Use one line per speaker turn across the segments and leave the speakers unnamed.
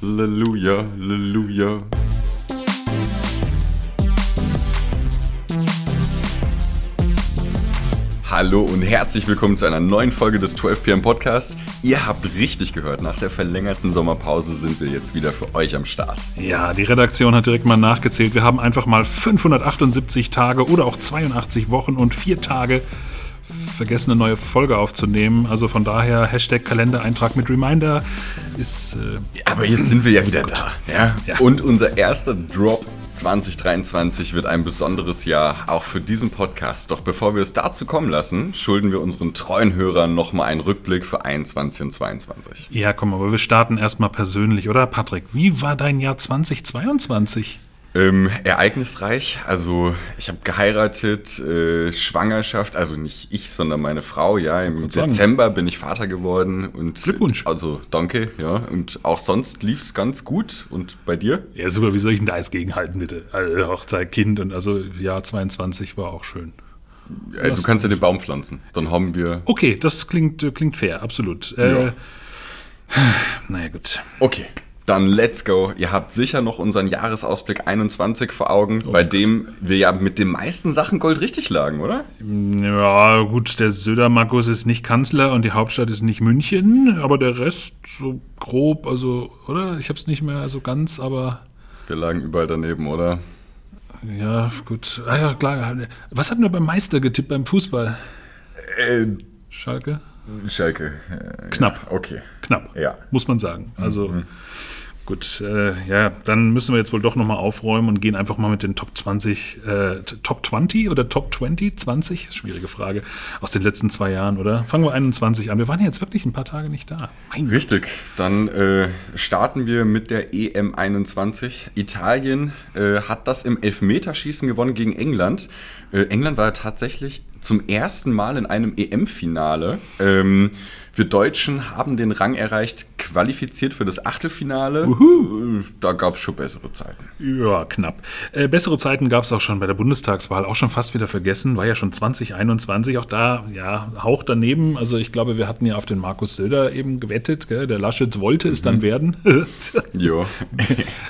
Halleluja, Halleluja. Hallo und herzlich willkommen zu einer neuen Folge des 12 PM Podcast. Ihr habt richtig gehört, nach der verlängerten Sommerpause sind wir jetzt wieder für euch am Start.
Ja, die Redaktion hat direkt mal nachgezählt. Wir haben einfach mal 578 Tage oder auch 82 Wochen und vier Tage vergessen, eine neue Folge aufzunehmen. Also von daher Hashtag Kalendereintrag mit Reminder ist. Äh,
Aber jetzt sind wir ja wieder da. Ja? ja? Und unser erster Drop 2023 wird ein besonderes Jahr, auch für diesen Podcast. Doch bevor wir es dazu kommen lassen, schulden wir unseren treuen Hörern nochmal einen Rückblick für 21 und 22.
Ja, komm, aber wir starten erstmal persönlich, oder Patrick? Wie war dein Jahr 2022?
Ähm, ereignisreich. Also ich habe geheiratet, äh, Schwangerschaft, also nicht ich, sondern meine Frau. Ja, im Dezember sagen. bin ich Vater geworden und
Glückwunsch.
Also danke, ja. Und auch sonst lief es ganz gut. Und bei dir?
Ja, super. Wie soll ich denn da jetzt gegenhalten, bitte? Also Hochzeit, Kind und also Jahr 22 war auch schön.
Ja, du kannst ja den Baum pflanzen. Dann haben wir.
Okay, das klingt, äh, klingt fair, absolut. Äh, ja. Naja, gut.
Okay. Dann let's go. Ihr habt sicher noch unseren Jahresausblick 21 vor Augen, oh bei dem wir ja mit den meisten Sachen Gold richtig lagen, oder?
Ja, gut, der Söder-Markus ist nicht Kanzler und die Hauptstadt ist nicht München, aber der Rest so grob, also, oder? Ich hab's nicht mehr so ganz, aber.
Wir lagen überall daneben, oder?
Ja, gut. Ah ja, klar. Was hat denn beim Meister getippt beim Fußball?
Äh,
Schalke?
Schalke.
Äh, Knapp.
Ja, okay.
Knapp.
Ja.
Muss man sagen. Also. Mhm. Gut, äh, ja, dann müssen wir jetzt wohl doch nochmal aufräumen und gehen einfach mal mit den Top 20, äh, Top 20 oder Top 20, 20, schwierige Frage, aus den letzten zwei Jahren, oder? Fangen wir 21 an. Wir waren ja jetzt wirklich ein paar Tage nicht da.
Mein Richtig, Gott. dann äh, starten wir mit der EM 21. Italien äh, hat das im Elfmeterschießen gewonnen gegen England. Äh, England war tatsächlich zum ersten Mal in einem EM-Finale. Ähm, wir Deutschen haben den Rang erreicht, qualifiziert für das Achtelfinale. Uhu. Da gab es schon bessere Zeiten.
Ja, knapp. Äh, bessere Zeiten gab es auch schon bei der Bundestagswahl, auch schon fast wieder vergessen. War ja schon 2021, auch da, ja, Hauch daneben. Also ich glaube, wir hatten ja auf den Markus Söder eben gewettet. Gell? Der Laschet wollte es mhm. dann werden.
ja.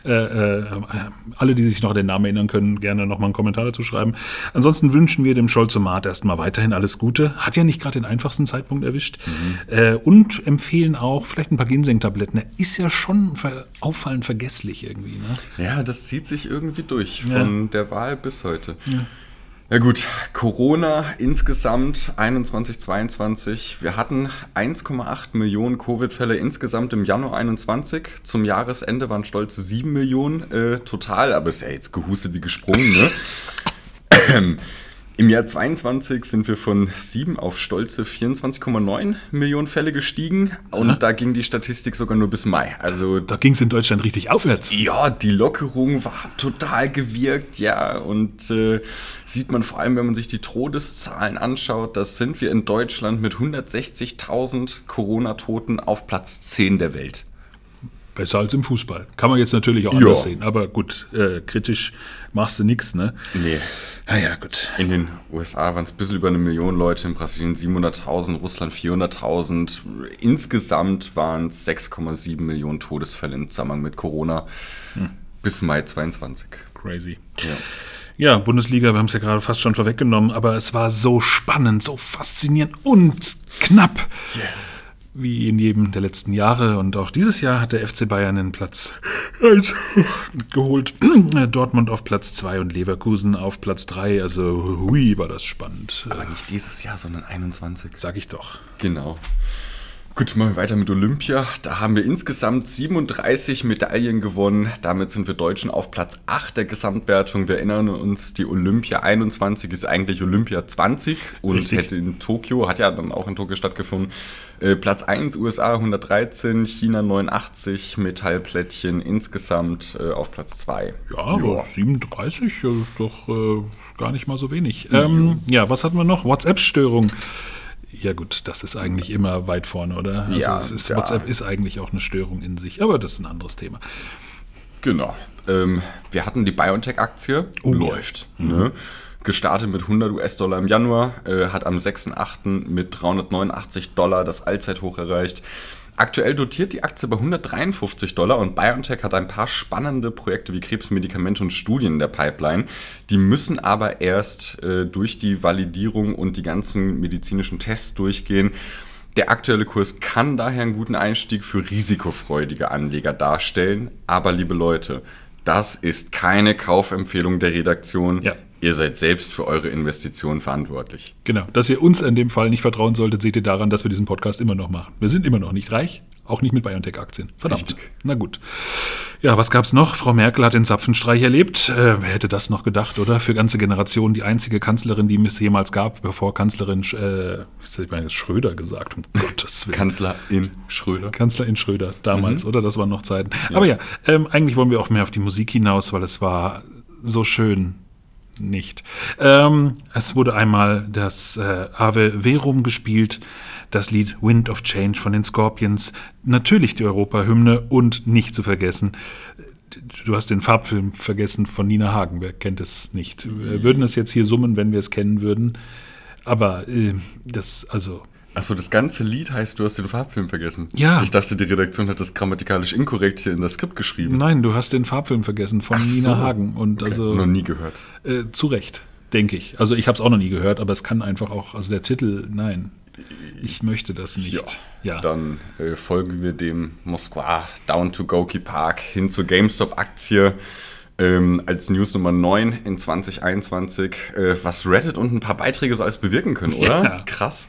äh, äh, alle, die sich noch an den Namen erinnern können, gerne nochmal einen Kommentar dazu schreiben. Ansonsten wünschen wir dem Scholzomat erstmal weiterhin alles Gute. Hat ja nicht gerade den einfachsten Zeitpunkt erwischt. Mhm. Äh, und empfehlen auch vielleicht ein paar Ginseng-Tabletten. Er ist ja schon auffallend vergesslich irgendwie. Ne?
Ja, das zieht sich irgendwie durch von ja. der Wahl bis heute. Ja. Ja gut, Corona insgesamt 21, 22. Wir hatten 1,8 Millionen Covid-Fälle insgesamt im Januar 21. Zum Jahresende waren stolze 7 Millionen äh, total, aber ist ja jetzt gehustet wie gesprungen, ne? Im Jahr 22 sind wir von 7 auf stolze 24,9 Millionen Fälle gestiegen und Aha. da ging die Statistik sogar nur bis Mai. Also
da ging es in Deutschland richtig aufwärts.
Ja, die Lockerung war total gewirkt, ja, und äh, sieht man vor allem, wenn man sich die Todeszahlen anschaut, das sind wir in Deutschland mit 160.000 Corona-Toten auf Platz 10 der Welt.
Besser als im Fußball. Kann man jetzt natürlich auch anders ja. sehen, aber gut, äh, kritisch machst du nichts, ne?
Nee.
Ja, ja, gut.
In den USA waren es ein bisschen über eine Million Leute, in Brasilien 700.000, Russland 400.000. Insgesamt waren es 6,7 Millionen Todesfälle im Zusammenhang mit Corona hm. bis Mai 22.
Crazy. Ja. Ja, Bundesliga, wir haben es ja gerade fast schon vorweggenommen, aber es war so spannend, so faszinierend und knapp.
Yes
wie in jedem der letzten Jahre. Und auch dieses Jahr hat der FC Bayern einen Platz 1 geholt. Dortmund auf Platz 2 und Leverkusen auf Platz 3. Also, hui, war das spannend.
Aber nicht dieses Jahr, sondern 21.
Sag ich doch.
Genau. Gut, machen wir weiter mit Olympia. Da haben wir insgesamt 37 Medaillen gewonnen. Damit sind wir Deutschen auf Platz 8 der Gesamtwertung. Wir erinnern uns, die Olympia 21 ist eigentlich Olympia 20 und Richtig. hätte in Tokio, hat ja dann auch in Tokio stattgefunden. Äh, Platz 1 USA 113, China 89 Metallplättchen, insgesamt äh, auf Platz 2.
Ja, aber 37 ist doch äh, gar nicht mal so wenig. Ähm, ja, was hatten wir noch? WhatsApp-Störung. Ja gut, das ist eigentlich immer weit vorne, oder?
Also ja,
ist. WhatsApp ist eigentlich auch eine Störung in sich, aber das ist ein anderes Thema.
Genau. Ähm, wir hatten die BioNTech-Aktie, oh, läuft. Ja. Ne? Gestartet mit 100 US-Dollar im Januar, äh, hat am 6.8. mit 389 Dollar das Allzeithoch erreicht. Aktuell dotiert die Aktie bei 153 Dollar und BioNTech hat ein paar spannende Projekte wie Krebsmedikamente und Studien in der Pipeline. Die müssen aber erst äh, durch die Validierung und die ganzen medizinischen Tests durchgehen. Der aktuelle Kurs kann daher einen guten Einstieg für risikofreudige Anleger darstellen. Aber liebe Leute, das ist keine Kaufempfehlung der Redaktion. Ja. Ihr seid selbst für eure Investitionen verantwortlich.
Genau. Dass ihr uns in dem Fall nicht vertrauen solltet, seht ihr daran, dass wir diesen Podcast immer noch machen. Wir sind immer noch nicht reich, auch nicht mit BioNTech-Aktien. Verdammt. Richtig. Na gut. Ja, was gab's noch? Frau Merkel hat den Zapfenstreich erlebt. Äh, wer hätte das noch gedacht, oder? Für ganze Generationen die einzige Kanzlerin, die es jemals gab, bevor Kanzlerin äh, ich meine Schröder gesagt, um
Gottes Willen. Kanzlerin Schröder.
Kanzlerin Schröder, damals, mhm. oder? Das waren noch Zeiten. Ja. Aber ja, ähm, eigentlich wollen wir auch mehr auf die Musik hinaus, weil es war so schön nicht. Ähm, es wurde einmal das äh, Ave Verum gespielt, das Lied Wind of Change von den Scorpions, natürlich die Europahymne und nicht zu vergessen, du hast den Farbfilm vergessen von Nina Hagen, wer kennt es nicht? Wir würden es jetzt hier summen, wenn wir es kennen würden, aber äh, das, also
Achso, das ganze Lied heißt, du hast den Farbfilm vergessen.
Ja.
Ich dachte, die Redaktion hat das grammatikalisch inkorrekt hier in das Skript geschrieben.
Nein, du hast den Farbfilm vergessen von Ach Nina so. Hagen. Und okay. also,
noch nie gehört.
Äh, zu Recht, denke ich. Also ich habe es auch noch nie gehört, aber es kann einfach auch, also der Titel, nein. Ich möchte das nicht. Ja,
ja. dann äh, folgen wir dem Moskwa Down to Goki Park hin zur GameStop-Aktie. Ähm, als News Nummer 9 in 2021, äh, was Reddit und ein paar Beiträge so alles bewirken können, oder? Ja. Krass.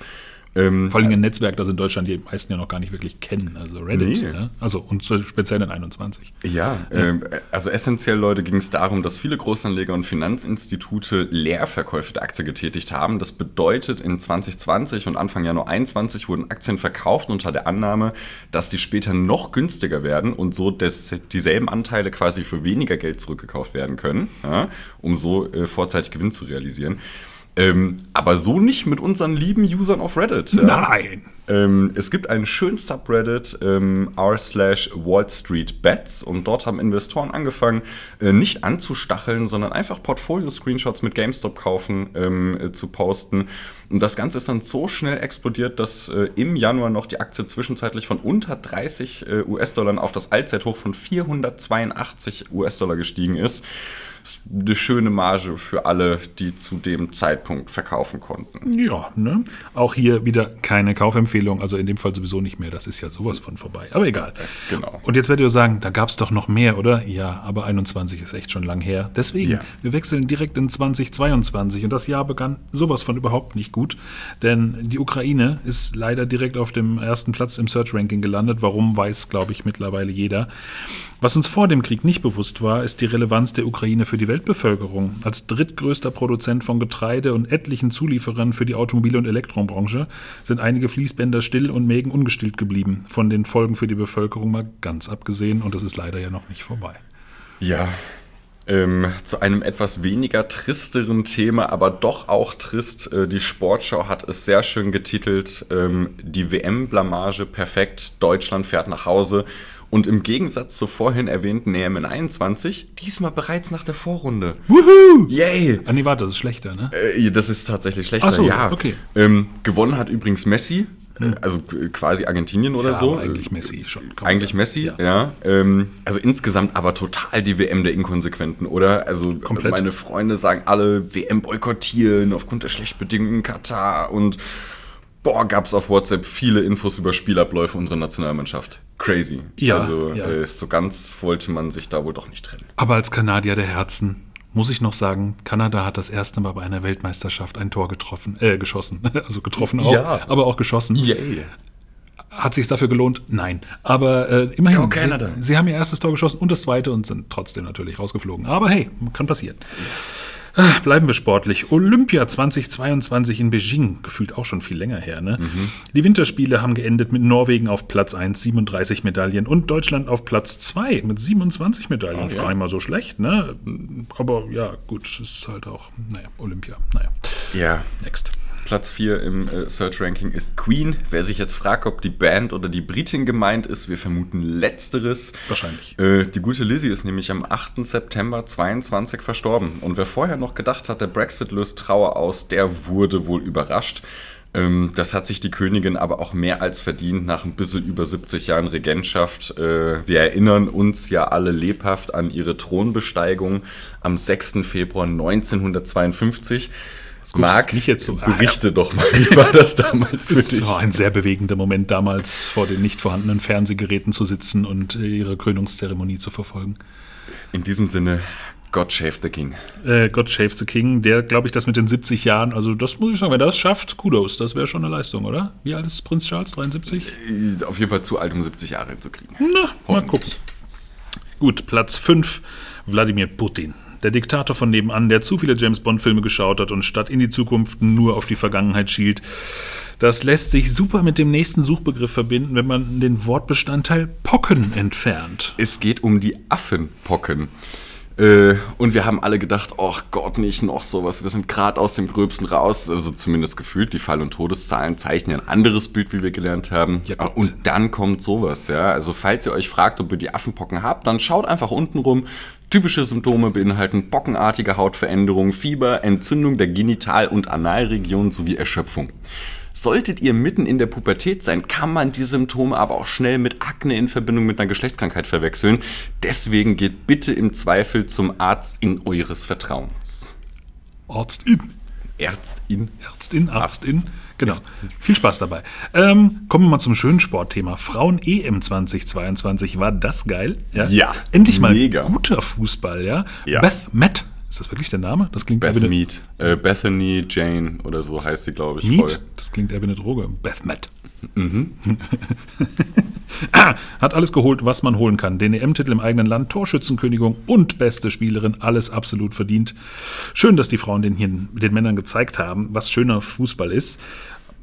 Ähm, Vor allem ein Netzwerk, das in Deutschland die meisten ja noch gar nicht wirklich kennen, also Reddit. Nee. Ne? Also und speziell in 21.
Ja, ja. Ähm, also essentiell, Leute, ging es darum, dass viele Großanleger und Finanzinstitute Leerverkäufe der Aktie getätigt haben. Das bedeutet, in 2020 und Anfang Januar 21 wurden Aktien verkauft unter der Annahme, dass die später noch günstiger werden und so des, dieselben Anteile quasi für weniger Geld zurückgekauft werden können, ja, um so äh, vorzeitig Gewinn zu realisieren. Ähm, aber so nicht mit unseren lieben Usern auf Reddit.
Ja? Nein.
Ähm, es gibt einen schönen Subreddit, ähm, r slash Wall Street Bets, und dort haben Investoren angefangen, äh, nicht anzustacheln, sondern einfach Portfolio-Screenshots mit GameStop kaufen ähm, äh, zu posten. Und das Ganze ist dann so schnell explodiert, dass äh, im Januar noch die Aktie zwischenzeitlich von unter 30 äh, US-Dollar auf das Allzeithoch von 482 US-Dollar gestiegen ist eine schöne Marge für alle, die zu dem Zeitpunkt verkaufen konnten.
Ja, ne? Auch hier wieder keine Kaufempfehlung, also in dem Fall sowieso nicht mehr. Das ist ja sowas von vorbei. Aber egal.
Genau.
Und jetzt werdet ihr sagen, da gab es doch noch mehr, oder? Ja, aber 21 ist echt schon lang her. Deswegen, ja. wir wechseln direkt in 2022 und das Jahr begann sowas von überhaupt nicht gut, denn die Ukraine ist leider direkt auf dem ersten Platz im Search Ranking gelandet. Warum weiß, glaube ich, mittlerweile jeder. Was uns vor dem Krieg nicht bewusst war, ist die Relevanz der Ukraine für die Weltbevölkerung. Als drittgrößter Produzent von Getreide und etlichen Zulieferern für die Automobil- und Elektrobranche sind einige Fließbänder still und Mägen ungestillt geblieben. Von den Folgen für die Bevölkerung mal ganz abgesehen und das ist leider ja noch nicht vorbei.
Ja, ähm, zu einem etwas weniger tristeren Thema, aber doch auch trist. Äh, die Sportschau hat es sehr schön getitelt. Ähm, die WM-Blamage perfekt. Deutschland fährt nach Hause. Und im Gegensatz zur vorhin erwähnten EM 21, diesmal bereits nach der Vorrunde.
Woohoo! Yay! Ah, nee, warte, das ist schlechter, ne?
Äh, das ist tatsächlich schlechter, Ach
so,
ja.
okay.
Ähm, gewonnen hat übrigens Messi, hm. also quasi Argentinien oder
ja,
so.
eigentlich Messi schon.
Eigentlich Messi, ja. ja. Ähm, also insgesamt aber total die WM der Inkonsequenten, oder? Also Komplett. meine Freunde sagen alle WM boykottieren aufgrund der schlechten Bedingungen in Katar und boah, gab es auf WhatsApp viele Infos über Spielabläufe unserer Nationalmannschaft. Crazy.
Ja,
also
ja.
Äh, so ganz wollte man sich da wohl doch nicht trennen.
Aber als Kanadier der Herzen muss ich noch sagen, Kanada hat das erste Mal bei einer Weltmeisterschaft ein Tor getroffen, äh, geschossen. Also getroffen auch, ja. aber auch geschossen.
Yay.
Hat sich dafür gelohnt? Nein. Aber äh, immerhin, Go Sie, Sie, haben ihr erstes Tor geschossen und das zweite und sind trotzdem natürlich rausgeflogen. Aber hey, kann passieren. Ah, bleiben wir sportlich. Olympia 2022 in Beijing, gefühlt auch schon viel länger her. Ne? Mhm. Die Winterspiele haben geendet mit Norwegen auf Platz 1, 37 Medaillen und Deutschland auf Platz 2 mit 27 Medaillen. Oh, ist ja. gar nicht mal so schlecht, ne? Aber ja, gut, ist halt auch, naja, Olympia. Naja.
Ja. Next. Platz 4 im äh, Search Ranking ist Queen. Wer sich jetzt fragt, ob die Band oder die Britin gemeint ist, wir vermuten letzteres.
Wahrscheinlich.
Äh, die gute Lizzie ist nämlich am 8. September 22 verstorben. Und wer vorher noch gedacht hat, der Brexit löst Trauer aus, der wurde wohl überrascht. Ähm, das hat sich die Königin aber auch mehr als verdient nach ein bisschen über 70 Jahren Regentschaft. Äh, wir erinnern uns ja alle lebhaft an ihre Thronbesteigung am 6. Februar 1952. Marc,
nicht jetzt so-
berichte doch mal, wie war das damals für
Es
dich?
war ein sehr bewegender Moment damals, vor den nicht vorhandenen Fernsehgeräten zu sitzen und äh, ihre Krönungszeremonie zu verfolgen.
In diesem Sinne, God Shave the King.
Äh, God Shave the King, der, glaube ich, das mit den 70 Jahren, also das muss ich sagen, wenn er das schafft, Kudos, das wäre schon eine Leistung, oder? Wie alt ist Prinz Charles? 73?
Äh, Auf jeden Fall zu alt, um 70 Jahre zu kriegen.
Na, mal gucken. Gut, Platz 5, Wladimir Putin. Der Diktator von nebenan, der zu viele James Bond-Filme geschaut hat und statt in die Zukunft nur auf die Vergangenheit schielt. Das lässt sich super mit dem nächsten Suchbegriff verbinden, wenn man den Wortbestandteil Pocken entfernt.
Es geht um die Affenpocken. Äh, und wir haben alle gedacht, oh Gott, nicht noch sowas. Wir sind gerade aus dem Gröbsten raus. Also zumindest gefühlt. Die Fall- und Todeszahlen zeichnen ein anderes Bild, wie wir gelernt haben.
Ja, gut.
und dann kommt sowas, ja. Also falls ihr euch fragt, ob ihr die Affenpocken habt, dann schaut einfach unten rum. Typische Symptome beinhalten pockenartige Hautveränderungen, Fieber, Entzündung der Genital- und Analregion sowie Erschöpfung. Solltet ihr mitten in der Pubertät sein, kann man die Symptome aber auch schnell mit Akne in Verbindung mit einer Geschlechtskrankheit verwechseln. Deswegen geht bitte im Zweifel zum Arzt in eures Vertrauens.
Arztin.
Ärztin.
Ärztin, Arztin. Genau. Viel Spaß dabei. Ähm, kommen wir mal zum schönen Sportthema. Frauen EM 2022. War das geil?
Ja,
Endlich mal
mega.
guter Fußball, ja?
Ja.
Beth Matt. Ist das wirklich der Name? Das klingt
Beth
eher
Mead. Äh, Bethany Jane oder so heißt sie, glaube ich,
Mead?
voll.
Das klingt eher wie eine Droge. Beth Matt.
Mhm.
ah, hat alles geholt, was man holen kann. Den EM-Titel im eigenen Land, Torschützenkönigin und beste Spielerin, alles absolut verdient. Schön, dass die Frauen den, hier, den Männern gezeigt haben, was schöner Fußball ist.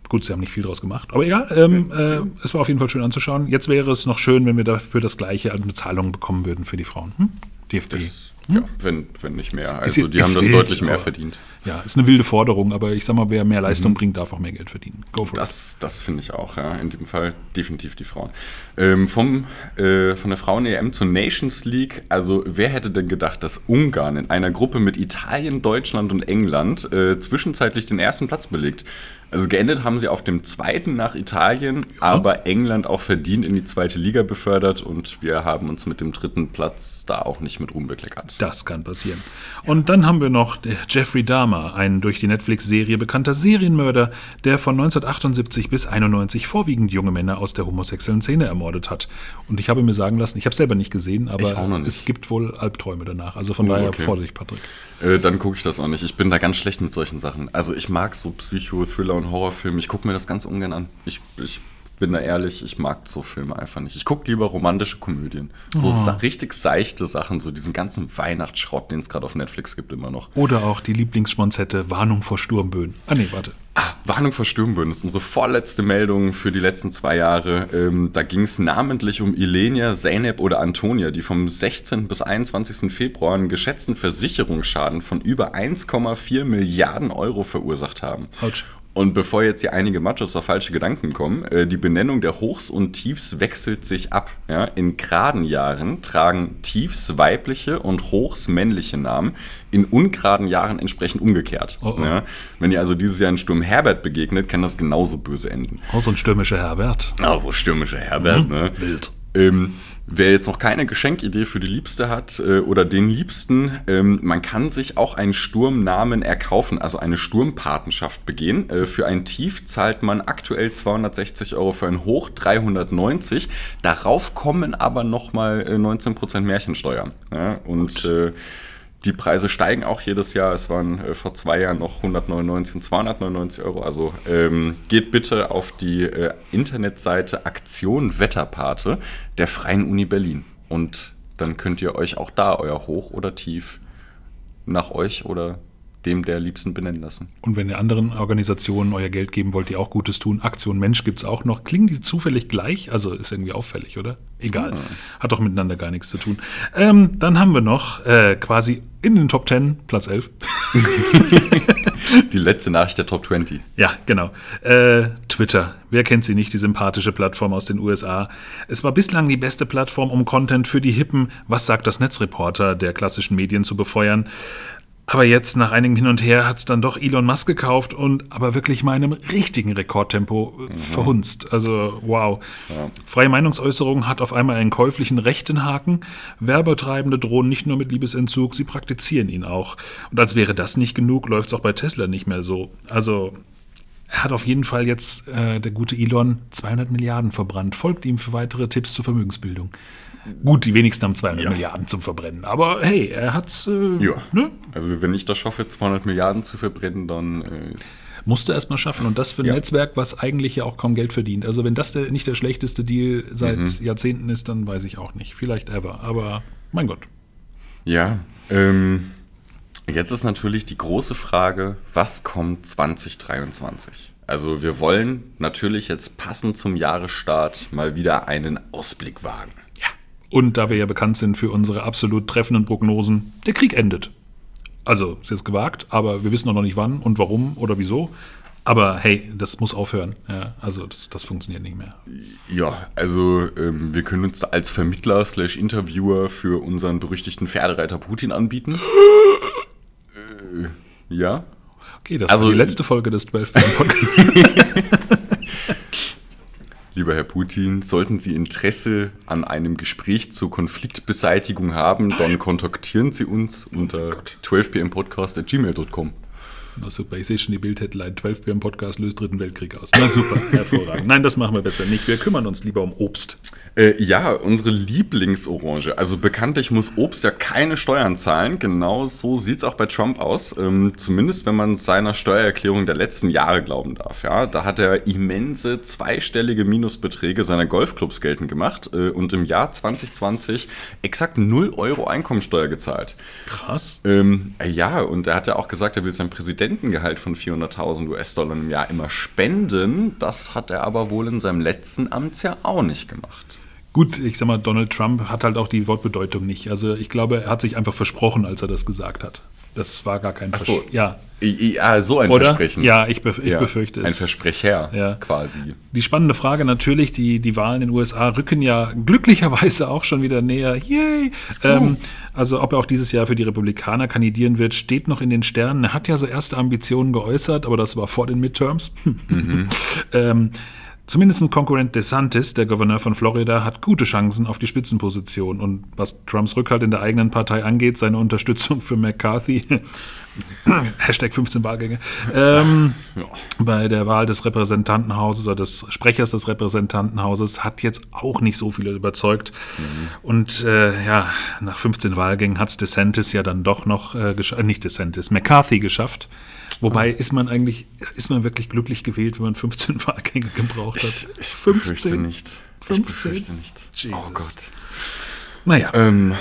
Gut, sie haben nicht viel draus gemacht, aber egal. Ähm, äh, es war auf jeden Fall schön anzuschauen. Jetzt wäre es noch schön, wenn wir dafür das gleiche an Bezahlung bekommen würden für die Frauen. Hm? DFB.
Das, ja, wenn, wenn nicht mehr.
Ist
Also
ja-
die
ist
haben das
wild,
deutlich mehr
aber-
verdient.
Ja, ist eine wilde Forderung, aber ich sag mal, wer mehr Leistung bringt, darf auch mehr Geld verdienen. Go for it.
Das, das finde ich auch, ja. In dem Fall definitiv die Frauen. Ähm, vom, äh, von der Frauen-EM zur Nations League, also wer hätte denn gedacht, dass Ungarn in einer Gruppe mit Italien, Deutschland und England äh, zwischenzeitlich den ersten Platz belegt? Also geendet haben sie auf dem zweiten nach Italien, aber England auch verdient in die zweite Liga befördert und wir haben uns mit dem dritten Platz da auch nicht mit Ruhm bekleckert.
Das kann passieren. Und dann haben wir noch äh, Jeffrey Dahmer, ein durch die Netflix-Serie bekannter Serienmörder, der von 1978 bis 91 vorwiegend junge Männer aus der homosexuellen Szene ermordet hat. Und ich habe mir sagen lassen, ich habe selber nicht gesehen, aber
nicht.
es gibt wohl Albträume danach. Also von
Oh,
daher
okay.
Vorsicht, Patrick.
Äh, dann gucke ich das auch nicht. Ich bin da ganz schlecht mit solchen Sachen. Also ich mag so Psycho, Thriller und Horrorfilme. Ich gucke mir das ganz ungern an. Ich, ich bin da ehrlich, ich mag so Filme einfach nicht. Ich gucke lieber romantische Komödien. So sa richtig seichte Sachen, so diesen ganzen Weihnachtsschrott, den es gerade auf Netflix gibt immer noch.
Oder auch die Lieblingsschmonzette Warnung vor Sturmböen. Ah nee, warte.
Ah, Warnung vor Sturmböen ist unsere vorletzte Meldung für die letzten zwei Jahre. Ähm, da ging es namentlich um Ilenia, Zeynep oder Antonia, die vom 16. bis 21. Februar einen geschätzten Versicherungsschaden von über 1,4 Milliarden Euro verursacht haben.
Autsch.
Und bevor jetzt hier einige Machos auf falsche Gedanken kommen, äh, die Benennung der Hochs und Tiefs wechselt sich ab. Ja? In geraden Jahren tragen Tiefs weibliche und Hochs männliche Namen, in ungeraden Jahren entsprechend umgekehrt.
Oh, oh.
Ja? Wenn ihr also dieses Jahr in Sturm Herbert begegnet, kann das genauso böse enden.
Oh, so ein stürmischer Herbert.
Also stürmischer Herbert, ne?
Wild.
Ähm, wer jetzt noch keine Geschenkidee für die Liebste hat äh, oder den Liebsten, ähm, man kann sich auch einen Sturmnamen erkaufen, also eine Sturmpatenschaft begehen. Äh, für ein Tief zahlt man aktuell 260 Euro, für ein Hoch 390. Darauf kommen aber nochmal äh, 19% Märchensteuer. Ja? Und äh, die Preise steigen auch jedes Jahr. Es waren äh, vor zwei Jahren noch 199 und 299 Euro. Also ähm, geht bitte auf die äh, Internetseite Aktion Wetterpate der Freien Uni Berlin. Und dann könnt ihr euch auch da euer Hoch oder Tief nach euch oder dem der Liebsten benennen lassen.
Und wenn ihr anderen Organisationen euer Geld geben wollt, die auch Gutes tun, Aktion Mensch gibt es auch noch. Klingen die zufällig gleich? Also ist irgendwie auffällig, oder? Egal. Hat doch miteinander gar nichts zu tun. Ähm, dann haben wir noch äh, quasi in den Top 10, Platz 11.
Die letzte Nachricht der Top 20.
Ja, genau. Äh, Twitter. Wer kennt sie nicht, die sympathische Plattform aus den USA? Es war bislang die beste Plattform, um Content für die hippen Was sagt das Netzreporter der klassischen Medien zu befeuern. Aber jetzt, nach einigem Hin und Her, hat es dann doch Elon Musk gekauft und aber wirklich mal in einem richtigen Rekordtempo äh, verhunzt. Also, wow. Freie Meinungsäußerung hat auf einmal einen käuflichen rechten Haken. Werbetreibende drohen nicht nur mit Liebesentzug, sie praktizieren ihn auch. Und als wäre das nicht genug, läuft es auch bei Tesla nicht mehr so. Also, hat auf jeden Fall jetzt, äh, der gute Elon, 200 Milliarden verbrannt. Folgt ihm für weitere Tipps zur Vermögensbildung. Gut, die wenigsten haben 200
Ja.
Milliarden zum Verbrennen. Aber hey, er hat's, äh,
Ja.
ne?
Also wenn ich das schaffe, 200 Milliarden zu verbrennen, dann äh, ist
musste erst mal schaffen. Und das für ein
Ja.
Netzwerk, was eigentlich ja auch kaum Geld verdient. Also wenn das der, nicht der schlechteste Deal seit
Mhm.
Jahrzehnten ist, dann weiß ich auch nicht. Vielleicht ever. Aber mein Gott.
Ja, ähm, jetzt ist natürlich die große Frage, was kommt 2023? Also wir wollen natürlich jetzt passend zum Jahresstart mal wieder einen Ausblick wagen.
Ja. Und da wir ja bekannt sind für unsere absolut treffenden Prognosen, der Krieg endet. Also, ist jetzt gewagt, aber wir wissen auch noch nicht wann und warum oder wieso. Aber hey, das muss aufhören. Ja, also das, das funktioniert nicht mehr.
Ja, also ähm, wir können uns als Vermittler slash Interviewer für unseren berüchtigten Pferdereiter Putin anbieten. äh, ja.
Okay, das
Also-
war die letzte Folge des 12 Podcasts.
Lieber Herr Putin, sollten Sie Interesse an einem Gespräch zur Konfliktbeseitigung haben, dann kontaktieren Sie uns unter 12pmpodcast.gmail.com.
Na super, ich sehe schon die Bild-Headline. 12 Bier im Podcast löst Dritten Weltkrieg aus. Na super, hervorragend. Nein, das machen wir besser nicht. Wir kümmern uns lieber um Obst.
Äh, ja, unsere Lieblingsorange. Also bekanntlich muss Obst ja keine Steuern zahlen. Genau so sieht es auch bei Trump aus. Ähm, zumindest wenn man seiner Steuererklärung der letzten Jahre glauben darf. Ja, da hat er immense zweistellige Minusbeträge seiner Golfclubs geltend gemacht äh, und im Jahr 2020 exakt 0 Euro Einkommensteuer gezahlt.
Krass.
Ähm, ja, und er hat ja auch gesagt, er will sein Präsidentengehalt von 400.000 US-Dollar im Jahr immer spenden. Das hat er aber wohl in seinem letzten Amtsjahr auch nicht gemacht.
Gut, ich sag mal, Donald Trump hat halt auch die Wortbedeutung nicht. Also ich glaube, er hat sich einfach versprochen, als er das gesagt hat. Das war gar kein
Ach so.
Ja.
Ja, so ein
Oder?
Versprechen.
Ja, ich, bef ich
Ja,
befürchte
Ein
es.
Versprecher
Ja.
quasi.
Die spannende Frage natürlich, die, die Wahlen in den USA rücken ja glücklicherweise auch schon wieder näher. Yay! Ähm, also ob er auch dieses Jahr für die Republikaner kandidieren wird, steht noch in den Sternen. Er hat ja so erste Ambitionen geäußert, aber das war vor den Midterms. ähm, Zumindest Konkurrent DeSantis, der Gouverneur von Florida, hat gute Chancen auf die Spitzenposition. Und was Trumps Rückhalt in der eigenen Partei angeht, seine Unterstützung für McCarthy, Hashtag 15 Wahlgänge, ähm, bei der Wahl des Repräsentantenhauses oder des Sprechers des Repräsentantenhauses hat jetzt auch nicht so viele überzeugt. Und äh, ja, nach 15 Wahlgängen hat es DeSantis ja dann doch noch, äh, äh, nicht DeSantis, McCarthy geschafft. Wobei ist man eigentlich, ist man wirklich glücklich gewählt, wenn man 15 Wahlgänge gebraucht hat?
Ich befürchte nicht. Ich
15?
befürchte nicht.
Jesus.
Oh Gott.
Naja.
Ähm,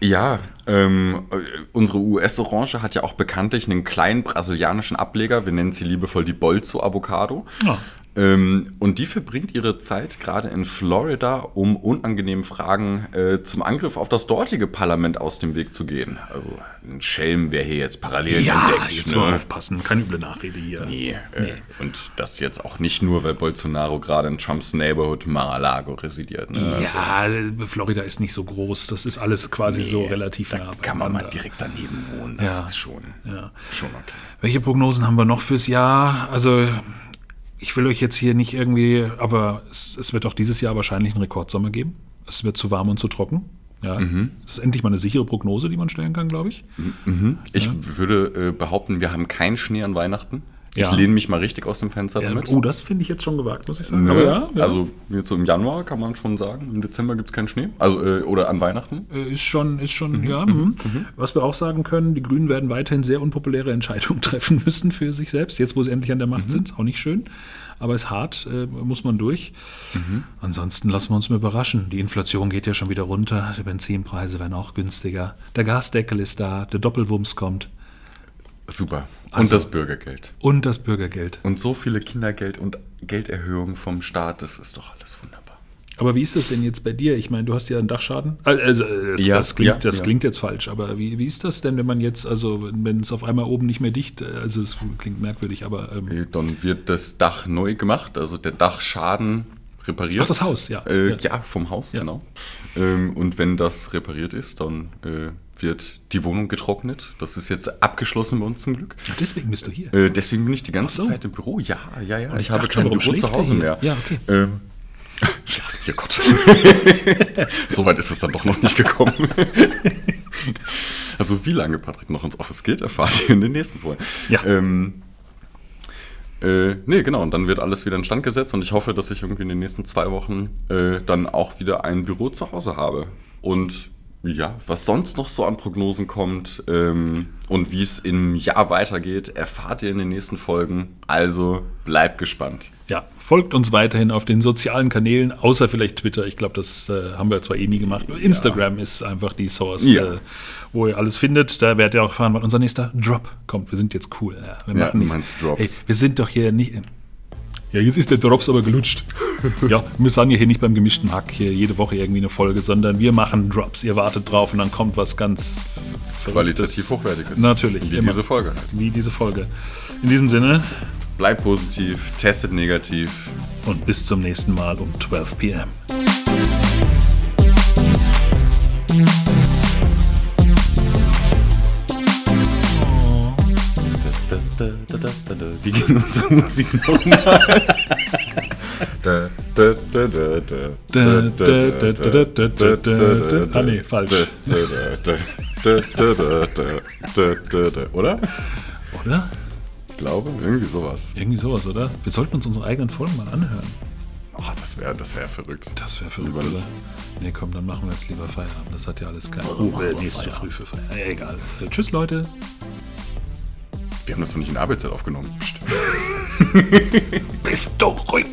ja, ähm, äh, unsere US-Orange hat ja auch bekanntlich einen kleinen brasilianischen Ableger. Wir nennen sie liebevoll die Bolzo Avocado. Ähm, und die verbringt ihre Zeit gerade in Florida, um unangenehmen Fragen äh, zum Angriff auf das dortige Parlament aus dem Weg zu gehen. Also ein Schelm, wer hier jetzt parallel
ja,
entdeckt.
jetzt
ne?
mal aufpassen, keine üble Nachrede hier.
Nee, äh, Und das jetzt auch nicht nur, weil Bolsonaro gerade in Trumps Neighborhood Mar-a-Lago residiert. Ne?
Ja, Florida ist nicht so groß, das ist alles quasi so relativ nah.
Kann man mal direkt daneben wohnen. Das
Ja.
ist schon,
Ja.
schon okay.
Welche Prognosen haben wir noch fürs Jahr? Also, ich will euch jetzt hier nicht irgendwie, aber es, es wird auch dieses Jahr wahrscheinlich einen Rekordsommer geben. Es wird zu warm und zu trocken. Ja,
Mhm.
das ist endlich mal eine sichere Prognose, die man stellen kann, glaube ich.
Ich würde äh, behaupten, wir haben keinen Schnee an Weihnachten. Ich
Ja.
lehne mich mal richtig aus dem Fenster
Ja,
damit.
oh, das finde ich jetzt schon gewagt, muss ich sagen.
Nö.
Ja, ja.
Also jetzt so im Januar kann man schon sagen, im Dezember gibt es keinen Schnee. Also, äh, oder an Weihnachten.
Äh, Ist schon, ist schon, ja. mhm. Was wir auch sagen können, die Grünen werden weiterhin sehr unpopuläre Entscheidungen treffen müssen für sich selbst. Jetzt, wo sie endlich an der Macht sind, ist auch nicht schön. Aber ist hart, äh, muss man durch. Ansonsten lassen wir uns mal überraschen. Die Inflation geht ja schon wieder runter. Die Benzinpreise werden auch günstiger. Der Gasdeckel ist da. Der Doppelwumms kommt.
Super. Und
Also-
das Bürgergeld.
Und das Bürgergeld.
Und so viele Kindergeld- und Gelderhöhungen vom Staat, das ist doch alles wunderbar.
Aber wie ist das denn jetzt bei dir? Ich meine, du hast ja einen Dachschaden. Äh, Also, das,
Ja,
das, klingt,
ja,
das
ja.
klingt jetzt falsch, aber wie, wie ist das denn, wenn man jetzt, also wenn es auf einmal oben nicht mehr dicht, äh, also es klingt merkwürdig, aber ähm,
Äh, Dann wird das Dach neu gemacht, also der Dachschaden repariert.
Ach, das Haus, ja.
Äh,
Ja.
ja. vom Haus, genau. Ähm, und wenn das repariert ist, dann äh, wird die Wohnung getrocknet. Das ist jetzt abgeschlossen bei uns zum Glück.
Ach, deswegen bist du hier.
Äh, deswegen bin ich die ganze
so.
Zeit im Büro. Ja, ja, ja.
ich
Ich, habe kein Büro zu Hause mehr.
Ja, okay.
Ähm, ja, Gott. so weit ist es dann doch noch nicht gekommen. also wie lange Patrick noch ins Office geht, erfahrt ihr in den nächsten Folgen.
Ja.
Ähm, äh, nee, genau. Und dann wird alles wieder in Stand gesetzt und ich hoffe, dass ich irgendwie in den nächsten zwei Wochen äh, dann auch wieder ein Büro zu Hause habe. Und ja, was sonst noch so an Prognosen kommt ähm, und wie es im Jahr weitergeht, erfahrt ihr in den nächsten Folgen. Also bleibt gespannt.
Ja, folgt uns weiterhin auf den sozialen Kanälen, außer vielleicht Twitter. Ich glaube, das äh, haben wir zwar eh nie gemacht. Instagram ist einfach die Source,
Ja.
äh, wo ihr alles findet. Da werdet ihr auch erfahren, wann unser nächster Drop kommt. Wir sind jetzt cool. Ja, wir
Ja,
machen
du
nichts. Ey, wir sind doch hier nicht. Ja, jetzt ist der Drops aber gelutscht. Ja, wir sagen ja hier nicht beim gemischten Hack hier jede Woche irgendwie eine Folge, sondern wir machen Drops. Ihr wartet drauf und dann kommt was ganz Verrücktes.
Qualitativ hochwertiges.
Natürlich,
Wie
immer.
diese Folge.
Wie diese Folge. In diesem Sinne
Bleibt positiv, testet negativ.
und bis zum nächsten Mal um 12 p.m.
Wie ging unsere Musik nochmal?
Ah nee, falsch.
Oder?
Oder?
Ich glaube, irgendwie sowas.
Irgendwie sowas, oder? Wir sollten uns unsere eigenen Folgen mal anhören.
Oh, das wäre das wär verrückt.
Das wäre verrückt, oder? Nee, komm, dann machen wir jetzt lieber Feierabend. Das hat ja alles keinen Sinn. Oh, die ist zu früh für Feierabend. Egal. Äh, tschüss, Leute.
Wir haben das noch nicht in der Arbeitszeit aufgenommen.
Bist du ruhig?